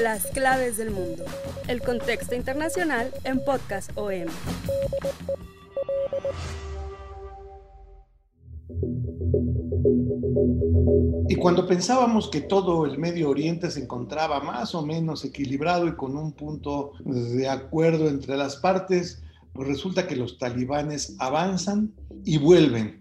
Las claves del mundo. El contexto internacional en Podcast OM. Y cuando pensábamos que todo el Medio Oriente se encontraba más o menos equilibrado y con un punto de acuerdo entre las partes, pues resulta que los talibanes avanzan y vuelven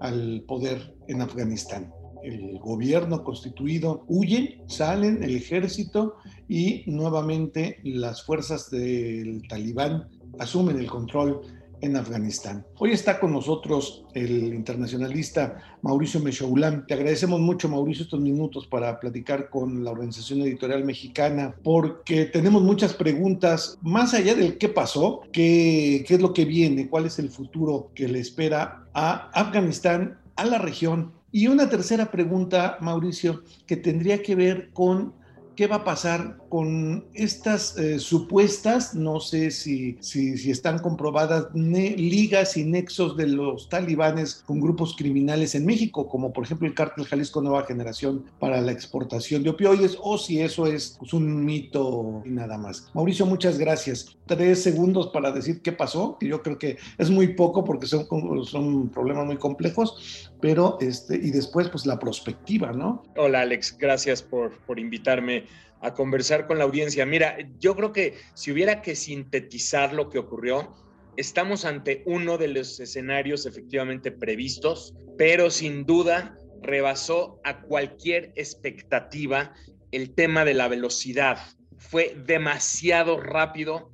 al poder en Afganistán. El gobierno constituido huye, salen el ejército y nuevamente las fuerzas del talibán asumen el control en Afganistán. Hoy está con nosotros el internacionalista Mauricio Meshoulam. Te agradecemos mucho, Mauricio, estos minutos para platicar con la Organización Editorial Mexicana, porque tenemos muchas preguntas, más allá del qué pasó, qué es lo que viene, cuál es el futuro que le espera a Afganistán, a la región. Y una tercera pregunta, Mauricio, que tendría que ver con ¿Qué va a pasar con estas eh, supuestas, no sé si, si, están comprobadas, ligas y nexos de los talibanes con grupos criminales en México, como por ejemplo el cártel Jalisco Nueva Generación para la exportación de opioides, o si eso es pues, un mito y nada más? Mauricio, muchas gracias. Tres segundos para decir qué pasó, que yo creo que es muy poco porque son, son problemas muy complejos, pero este, y después pues la perspectiva, ¿no? Hola Alex, gracias por, por invitarme a conversar con la audiencia. Mira, yo creo que si hubiera que sintetizar lo que ocurrió, estamos ante uno de los escenarios efectivamente previstos, pero sin duda rebasó a cualquier expectativa el tema de la velocidad. Fue demasiado rápido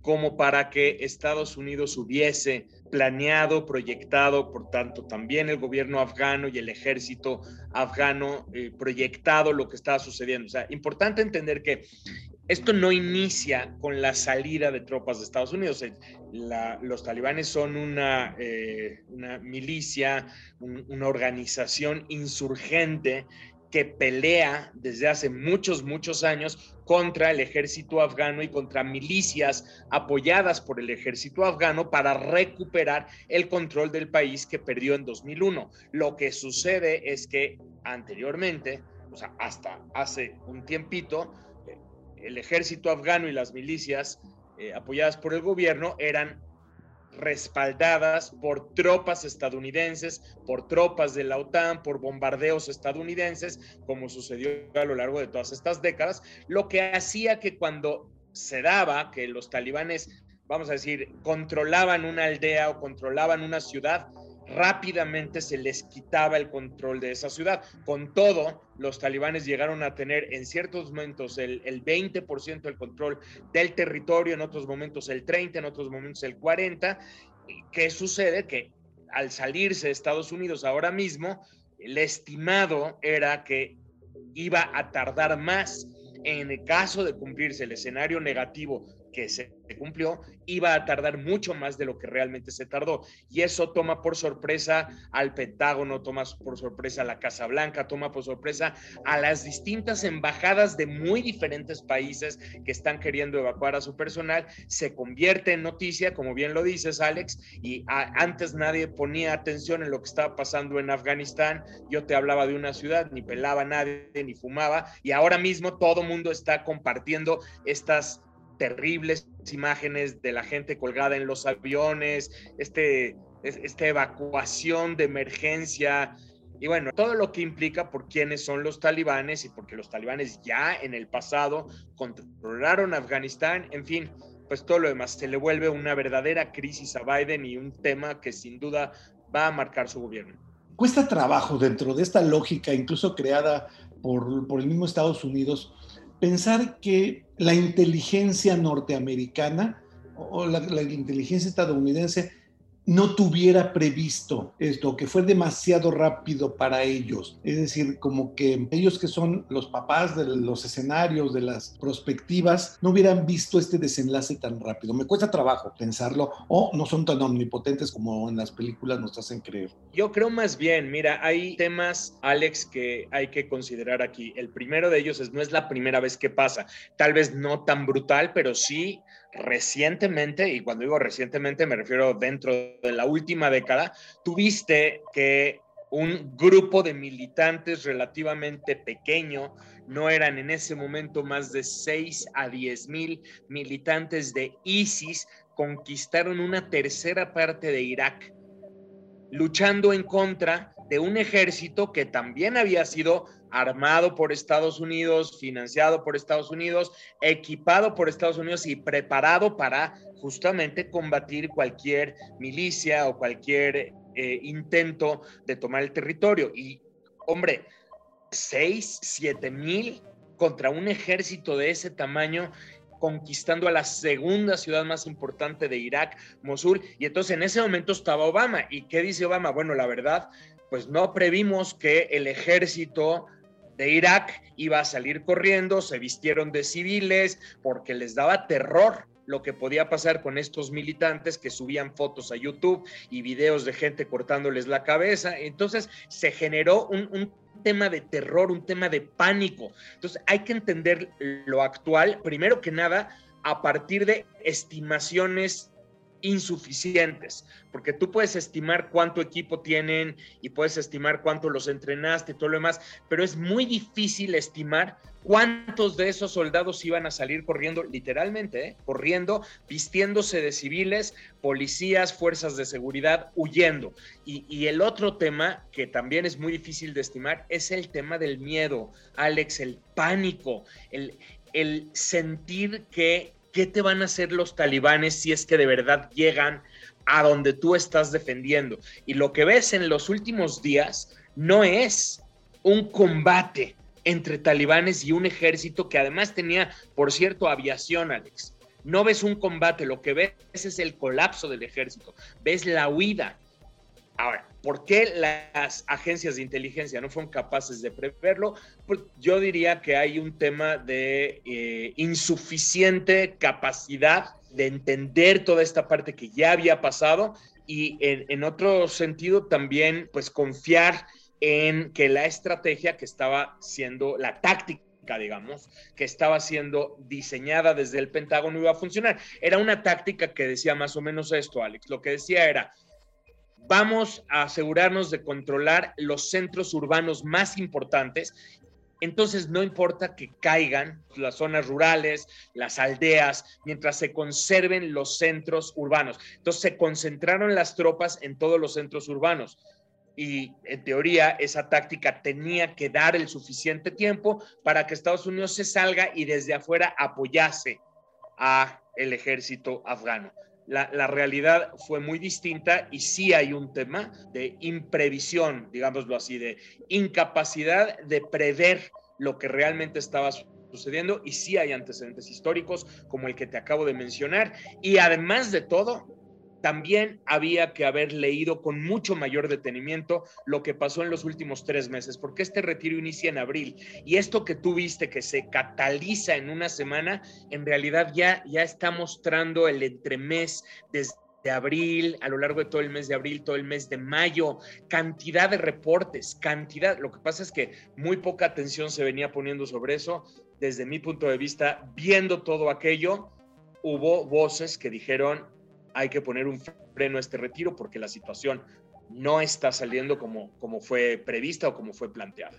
como para que Estados Unidos hubiese planeado, proyectado, por tanto, también el gobierno afgano y el ejército afgano eh, proyectado lo que estaba sucediendo. O sea, importante entender que esto no inicia con la salida de tropas de Estados Unidos. Eh, los talibanes son una, eh, una milicia, una organización insurgente que pelea desde hace muchos, muchos años contra el ejército afgano y contra milicias apoyadas por el ejército afgano para recuperar el control del país que perdió en 2001. Lo que sucede es que anteriormente, o sea, hasta hace un tiempito, eh, el ejército afgano y las milicias eh, apoyadas por el gobierno eran respaldadas por tropas estadounidenses, por tropas de la OTAN, por bombardeos estadounidenses, como sucedió a lo largo de todas estas décadas, lo que hacía que cuando se daba que los talibanes, vamos a decir, controlaban una aldea o controlaban una ciudad, rápidamente se les quitaba el control de esa ciudad. Con todo, los talibanes llegaron a tener en ciertos momentos el, 20% del control del territorio, en otros momentos el 30%, en otros momentos el 40%. ¿Qué sucede? Que al salirse de Estados Unidos ahora mismo, el estimado era que iba a tardar más en el caso de cumplirse el escenario negativo que se cumplió, iba a tardar mucho más de lo que realmente se tardó. Y eso toma por sorpresa al Pentágono, toma por sorpresa a la Casa Blanca, toma por sorpresa a las distintas embajadas de muy diferentes países que están queriendo evacuar a su personal. Se convierte en noticia, como bien lo dices, Alex, y antes nadie ponía atención en lo que estaba pasando en Afganistán. Yo te hablaba de una ciudad, ni pelaba nadie, ni fumaba, y ahora mismo todo mundo está compartiendo estas terribles imágenes de la gente colgada en los aviones, este, esta evacuación de emergencia y bueno, todo lo que implica por quiénes son los talibanes y porque los talibanes ya en el pasado controlaron Afganistán, en fin, pues todo lo demás se le vuelve una verdadera crisis a Biden y un tema que sin duda va a marcar su gobierno. Cuesta trabajo dentro de esta lógica, incluso creada por, por el mismo Estados Unidos, pensar que la inteligencia norteamericana o la, inteligencia estadounidense no tuviera previsto esto, que fue demasiado rápido para ellos. Es decir, como que ellos que son los papás de los escenarios, de las perspectivas, no hubieran visto este desenlace tan rápido. Me cuesta trabajo pensarlo o no son tan omnipotentes como en las películas nos hacen creer. Yo creo más bien, mira, hay temas, Alex, que hay que considerar aquí. El primero de ellos es, no es la primera vez que pasa, tal vez no tan brutal, pero sí recientemente, y cuando digo recientemente me refiero dentro de la última década, tuviste que un grupo de militantes relativamente pequeño, no eran en ese momento más de 6 a 10 mil militantes de ISIS, conquistaron una tercera parte de Irak, luchando en contra de un ejército que también había sido armado por Estados Unidos, financiado por Estados Unidos, equipado por Estados Unidos y preparado para justamente combatir cualquier milicia o cualquier eh, intento de tomar el territorio. Y, hombre, seis, siete mil contra un ejército de ese tamaño conquistando a la segunda ciudad más importante de Irak, Mosul, y entonces en ese momento estaba Obama. ¿Y qué dice Obama? Bueno, la verdad, pues no previmos que el ejército de Irak iba a salir corriendo, se vistieron de civiles porque les daba terror lo que podía pasar con estos militantes que subían fotos a YouTube y videos de gente cortándoles la cabeza. Entonces se generó un, un tema de terror, un tema de pánico. Entonces hay que entender lo actual, primero que nada, a partir de estimaciones insuficientes, porque tú puedes estimar cuánto equipo tienen y puedes estimar cuánto los entrenaste y todo lo demás, pero es muy difícil estimar cuántos de esos soldados iban a salir corriendo, literalmente, ¿eh? corriendo, vistiéndose de civiles, policías, fuerzas de seguridad, huyendo. Y, el otro tema que también es muy difícil de estimar es el tema del miedo, Alex, el pánico, el sentir que ¿qué te van a hacer los talibanes si es que de verdad llegan a donde tú estás defendiendo? Y lo que ves en los últimos días no es un combate entre talibanes y un ejército que además tenía, por cierto, aviación, Alex. No ves un combate, lo que ves es el colapso del ejército, ves la huida, Ahora, ¿por qué las agencias de inteligencia no fueron capaces de preverlo? Pues yo diría que hay un tema de eh, insuficiente capacidad de entender toda esta parte que ya había pasado y en, en otro sentido también pues confiar en que la estrategia que estaba siendo la táctica digamos, que estaba siendo diseñada desde el Pentágono iba a funcionar. Era una táctica que decía más o menos esto, Alex. Lo que decía era, vamos a asegurarnos de controlar los centros urbanos más importantes. Entonces no importa que caigan las zonas rurales, las aldeas, mientras se conserven los centros urbanos. Entonces se concentraron las tropas en todos los centros urbanos. Y en teoría esa táctica tenía que dar el suficiente tiempo para que Estados Unidos se salga y desde afuera apoyase a el ejército afgano la, realidad fue muy distinta y sí hay un tema de imprevisión, digámoslo así, de incapacidad de prever lo que realmente estaba sucediendo y sí hay antecedentes históricos como el que te acabo de mencionar. Y además de todo, también había que haber leído con mucho mayor detenimiento lo que pasó en los últimos tres meses, porque este retiro inicia en abril y esto que tú viste que se cataliza en una semana, en realidad ya, ya está mostrando el entremés desde de abril, a lo largo de todo el mes de abril, todo el mes de mayo, cantidad de reportes, cantidad. Lo que pasa es que muy poca atención se venía poniendo sobre eso. Desde mi punto de vista, viendo todo aquello, hubo voces que dijeron, hay que poner un freno a este retiro porque la situación no está saliendo como, como fue prevista o como fue planteada.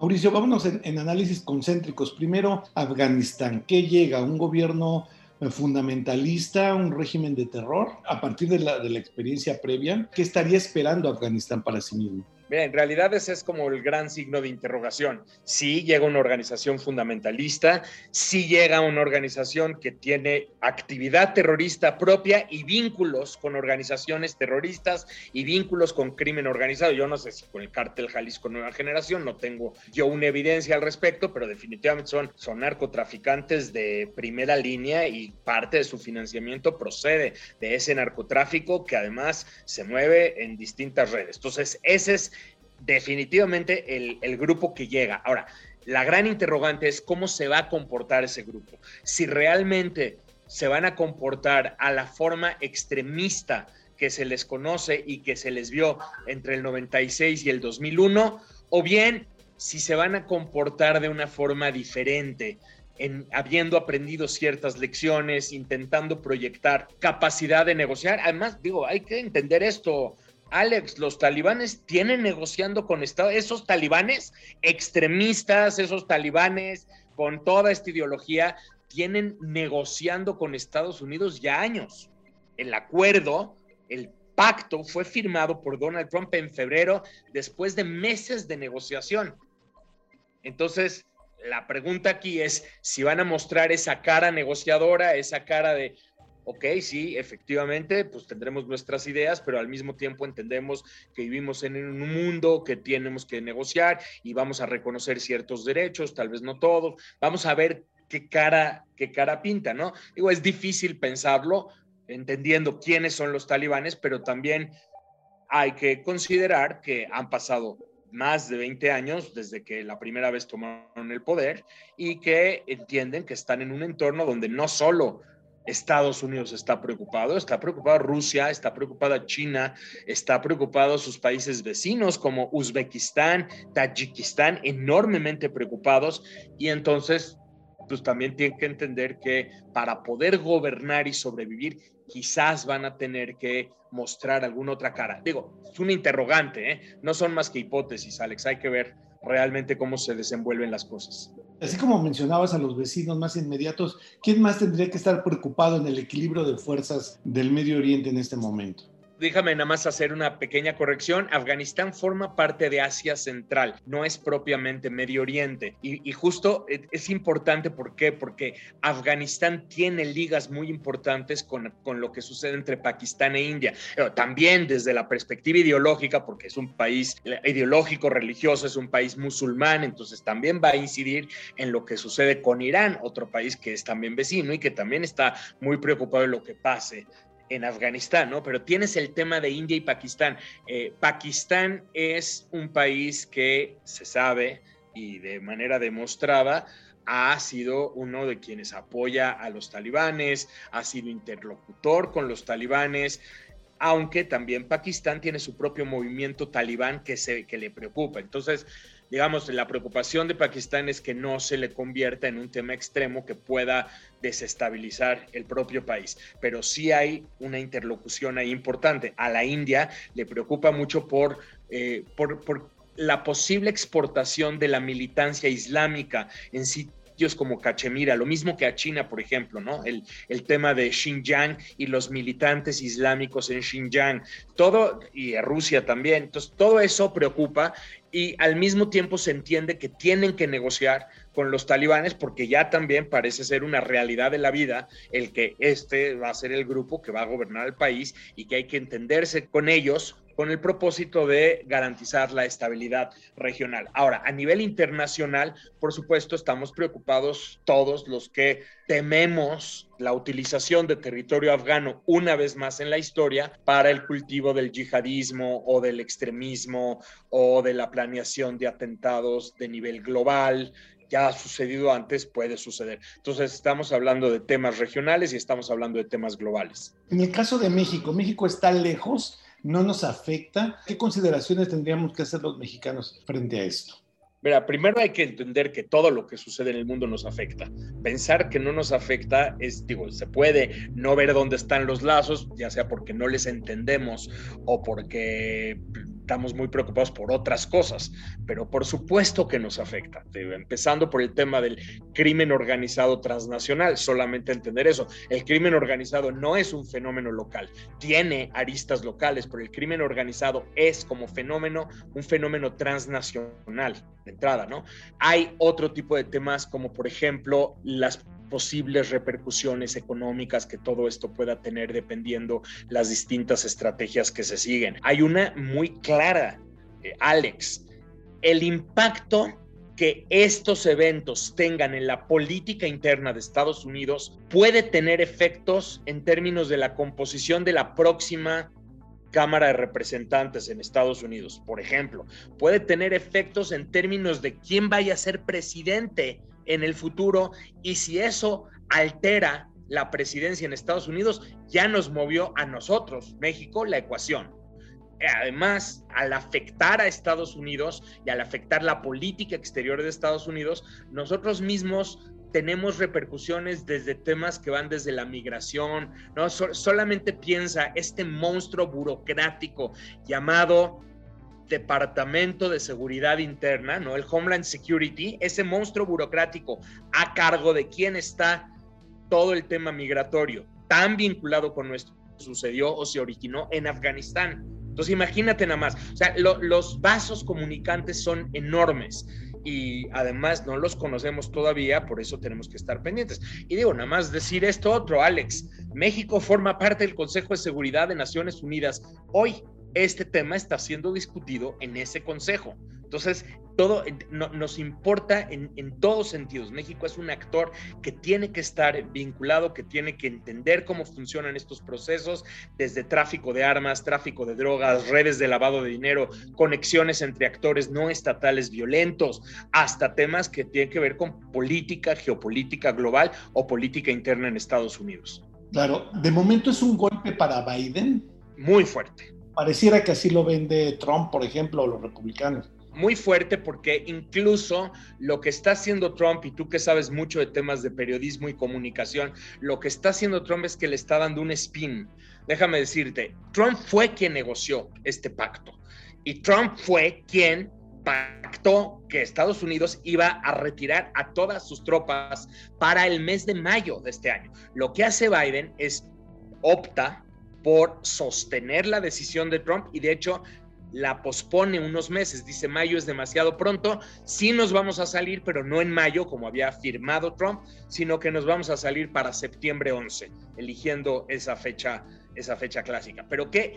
Mauricio, vámonos en, análisis concéntricos. Primero, Afganistán. ¿Qué llega? ¿Un gobierno fundamentalista, un régimen de terror? A partir de la, de la experiencia previa, ¿qué estaría esperando Afganistán para sí mismo? Mira, en realidad ese es como el gran signo de interrogación. Sí llega una organización fundamentalista, sí llega una organización que tiene actividad terrorista propia y vínculos con organizaciones terroristas y vínculos con crimen organizado. Yo no sé si con el cártel Jalisco Nueva Generación, no tengo yo una evidencia al respecto, pero definitivamente son, son narcotraficantes de primera línea y parte de su financiamiento procede de ese narcotráfico que además se mueve en distintas redes. Entonces, ese es definitivamente el, grupo que llega. Ahora, la gran interrogante es cómo se va a comportar ese grupo. Si realmente se van a comportar a la forma extremista que se les conoce y que se les vio entre el 96 y el 2001, o bien si se van a comportar de una forma diferente, en, habiendo aprendido ciertas lecciones, intentando proyectar capacidad de negociar. Además, digo, hay que entender esto, Alex, los talibanes tienen negociando con Estados esos talibanes extremistas, esos talibanes con toda esta ideología, tienen negociando con Estados Unidos ya años. El acuerdo, el pacto fue firmado por Donald Trump en febrero después de meses de negociación. Entonces, la pregunta aquí es si van a mostrar esa cara negociadora, esa cara de ok, sí, efectivamente, pues tendremos nuestras ideas, pero al mismo tiempo entendemos que vivimos en un mundo que tenemos que negociar y vamos a reconocer ciertos derechos, tal vez no todos, vamos a ver qué cara, qué cara pinta, ¿no? Digo, es difícil pensarlo entendiendo quiénes son los talibanes, pero también hay que considerar que han pasado más de 20 años desde que la primera vez tomaron el poder y que entienden que están en un entorno donde no solo Estados Unidos está preocupado, está preocupado Rusia, está preocupada China, está preocupado sus países vecinos como Uzbekistán, Tayikistán, enormemente preocupados y entonces pues también tienen que entender que para poder gobernar y sobrevivir quizás van a tener que mostrar alguna otra cara. Digo, es un interrogante, ¿eh? no son más que hipótesis, Alex, hay que ver realmente cómo se desenvuelven las cosas. Así como mencionabas a los vecinos más inmediatos, ¿quién más tendría que estar preocupado en el equilibrio de fuerzas del Medio Oriente en este momento? Déjame nada más hacer una pequeña corrección. Afganistán forma parte de Asia Central, no es propiamente Medio Oriente. Y, justo es importante, ¿por qué? Porque Afganistán tiene ligas muy importantes con, con lo que sucede entre Pakistán e India. Pero también desde la perspectiva ideológica, porque es un país ideológico, religioso, es un país musulmán, entonces también va a incidir en lo que sucede con Irán, otro país que es también vecino y que también está muy preocupado de lo que pase en Afganistán, ¿no? Pero tienes el tema de India y Pakistán. Eh, Pakistán es un país que se sabe y de manera demostrada ha sido uno de quienes apoya a los talibanes, ha sido interlocutor con los talibanes, aunque también Pakistán tiene su propio movimiento talibán que, se, que le preocupa. Entonces, digamos, la preocupación de Pakistán es que no se le convierta en un tema extremo que pueda desestabilizar el propio país. Pero sí hay una interlocución ahí importante. A la India le preocupa mucho por, eh, por, la posible exportación de la militancia islámica en sí como Cachemira, lo mismo que a China, por ejemplo, ¿no? El, el tema de Xinjiang y los militantes islámicos en Xinjiang, todo, y a Rusia también. Entonces, todo eso preocupa y al mismo tiempo se entiende que tienen que negociar con los talibanes porque ya también parece ser una realidad de la vida el que este va a ser el grupo que va a gobernar el país y que hay que entenderse con ellos con el propósito de garantizar la estabilidad regional. Ahora, a nivel internacional, por supuesto, estamos preocupados todos los que tememos la utilización de territorio afgano una vez más en la historia para el cultivo del yihadismo o del extremismo o de la planeación de atentados de nivel global ya ha sucedido antes, puede suceder. Entonces, estamos hablando de temas regionales y estamos hablando de temas globales. En el caso de México, México está lejos no nos afecta? ¿Qué consideraciones tendríamos que hacer los mexicanos frente a esto? Mira, primero hay que entender que todo lo que sucede en el mundo nos afecta. Pensar que no nos afecta es, digo, se puede no ver dónde están los lazos, ya sea porque no les entendemos o porque estamos muy preocupados por otras cosas, pero por supuesto que nos afecta, empezando por el tema del crimen organizado transnacional, solamente entender eso. El crimen organizado no es un fenómeno local, tiene aristas locales, pero el crimen organizado es como fenómeno un fenómeno transnacional de entrada, ¿no? Hay otro tipo de temas como por ejemplo las posibles repercusiones económicas que todo esto pueda tener dependiendo las distintas estrategias que se siguen. Hay una muy clara, eh, Alex, el impacto que estos eventos tengan en la política interna de Estados Unidos puede tener efectos en términos de la composición de la próxima Cámara de Representantes en Estados Unidos, por ejemplo, puede tener efectos en términos de quién vaya a ser presidente en el futuro y si eso altera la presidencia en Estados Unidos, ya nos movió a nosotros, México, la ecuación. Además, al afectar a Estados Unidos y al afectar la política exterior de Estados Unidos, nosotros mismos tenemos repercusiones desde temas que van desde la migración, ¿no? solamente piensa este monstruo burocrático llamado Departamento de Seguridad Interna, ¿no? El Homeland Security, ese monstruo burocrático a cargo de quién está todo el tema migratorio, tan vinculado con nuestro sucedió o se originó en Afganistán. Entonces imagínate nada más, o sea, los vasos comunicantes son enormes y además no los conocemos todavía, por eso tenemos que estar pendientes. Y digo, nada más decir esto otro, Alex, México forma parte del Consejo de Seguridad de Naciones Unidas. Hoy este tema está siendo discutido en ese consejo. Entonces, todo nos importa en, en, todos sentidos. México es un actor que tiene que estar vinculado, que tiene que entender cómo funcionan estos procesos, desde tráfico de armas, tráfico de drogas, redes de lavado de dinero, conexiones entre actores no estatales violentos, hasta temas que tienen que ver con política, geopolítica global o política interna en Estados Unidos. Claro, de momento es un golpe para Biden. Muy fuerte Pareciera que así lo vende Trump, por ejemplo, o los republicanos. Muy fuerte porque incluso lo que está haciendo Trump, y tú que sabes mucho de temas de periodismo y comunicación, lo que está haciendo Trump es que le está dando un spin. Déjame decirte, Trump fue quien negoció este pacto y Trump fue quien pactó que Estados Unidos iba a retirar a todas sus tropas para el mes de mayo de este año. Lo que hace Biden es opta por sostener la decisión de Trump y de hecho la pospone unos meses. Dice mayo es demasiado pronto. Sí nos vamos a salir, pero no en mayo, como había firmado Trump, sino que nos vamos a salir para septiembre 11, eligiendo esa fecha, esa fecha clásica. Pero ¿qué,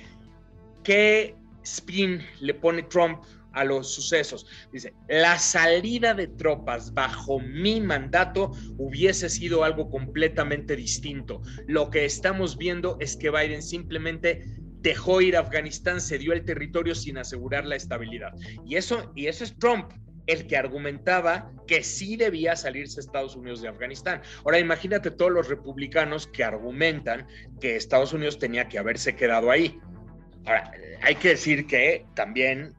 qué spin le pone Trump a los sucesos. Dice, la salida de tropas bajo mi mandato hubiese sido algo completamente distinto. Lo que estamos viendo es que Biden simplemente dejó ir a Afganistán, se dio el territorio sin asegurar la estabilidad. Y eso, y eso es Trump el que argumentaba que sí debía salirse Estados Unidos de Afganistán. Ahora imagínate todos los republicanos que argumentan que Estados Unidos tenía que haberse quedado ahí. Ahora, hay que decir que también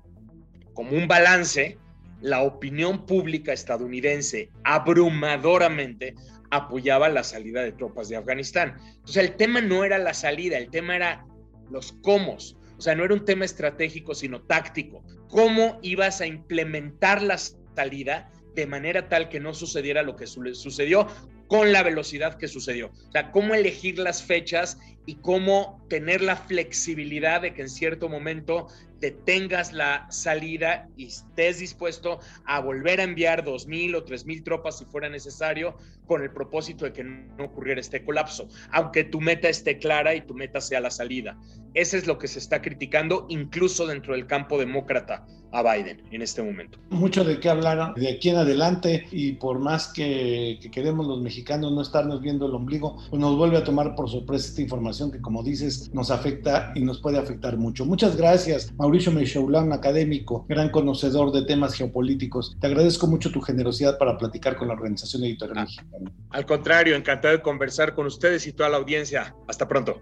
como un balance, la opinión pública estadounidense abrumadoramente apoyaba la salida de tropas de Afganistán. Entonces el tema no era la salida, el tema era los cómo. O sea, no era un tema estratégico, sino táctico. ¿Cómo ibas a implementar la salida de manera tal que no sucediera lo que sucedió con la velocidad que sucedió? O sea, cómo elegir las fechas y cómo tener la flexibilidad de que en cierto momento detengas la salida y estés dispuesto a volver a enviar dos mil o tres mil tropas si fuera necesario con el propósito de que no ocurriera este colapso, aunque tu meta esté clara y tu meta sea la salida. Ese es lo que se está criticando incluso dentro del campo demócrata a Biden en este momento. Mucho de qué hablar de aquí en adelante y por más que, queremos los mexicanos no estarnos viendo el ombligo, pues nos vuelve a tomar por sorpresa esta información que como dices nos afecta y nos puede afectar mucho. Muchas gracias, Mauricio Mechoulan, académico, gran conocedor de temas geopolíticos. Te agradezco mucho tu generosidad para platicar con la Organización Editorial ah, Mexicana. Al contrario, encantado de conversar con ustedes y toda la audiencia. Hasta pronto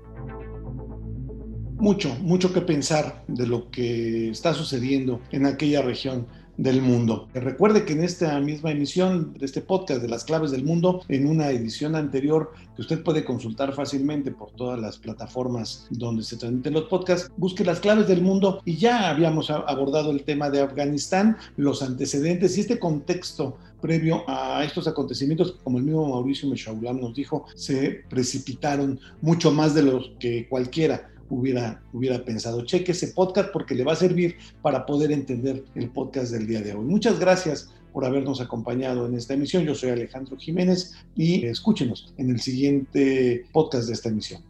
mucho, mucho que pensar de lo que está sucediendo en aquella región del mundo. Recuerde que en esta misma emisión de este podcast de las claves del mundo, en una edición anterior que usted puede consultar fácilmente por todas las plataformas donde se transmiten los podcasts, busque las claves del mundo y ya habíamos abordado el tema de Afganistán, los antecedentes y este contexto previo a estos acontecimientos, como el mismo Mauricio Meshaulam nos dijo, se precipitaron mucho más de los que cualquiera hubiera, hubiera pensado. Cheque ese podcast porque le va a servir para poder entender el podcast del día de hoy. Muchas gracias por habernos acompañado en esta emisión. Yo soy Alejandro Jiménez y escúchenos en el siguiente podcast de esta emisión.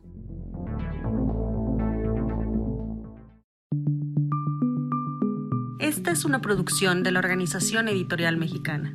Esta es una producción de la Organización Editorial Mexicana.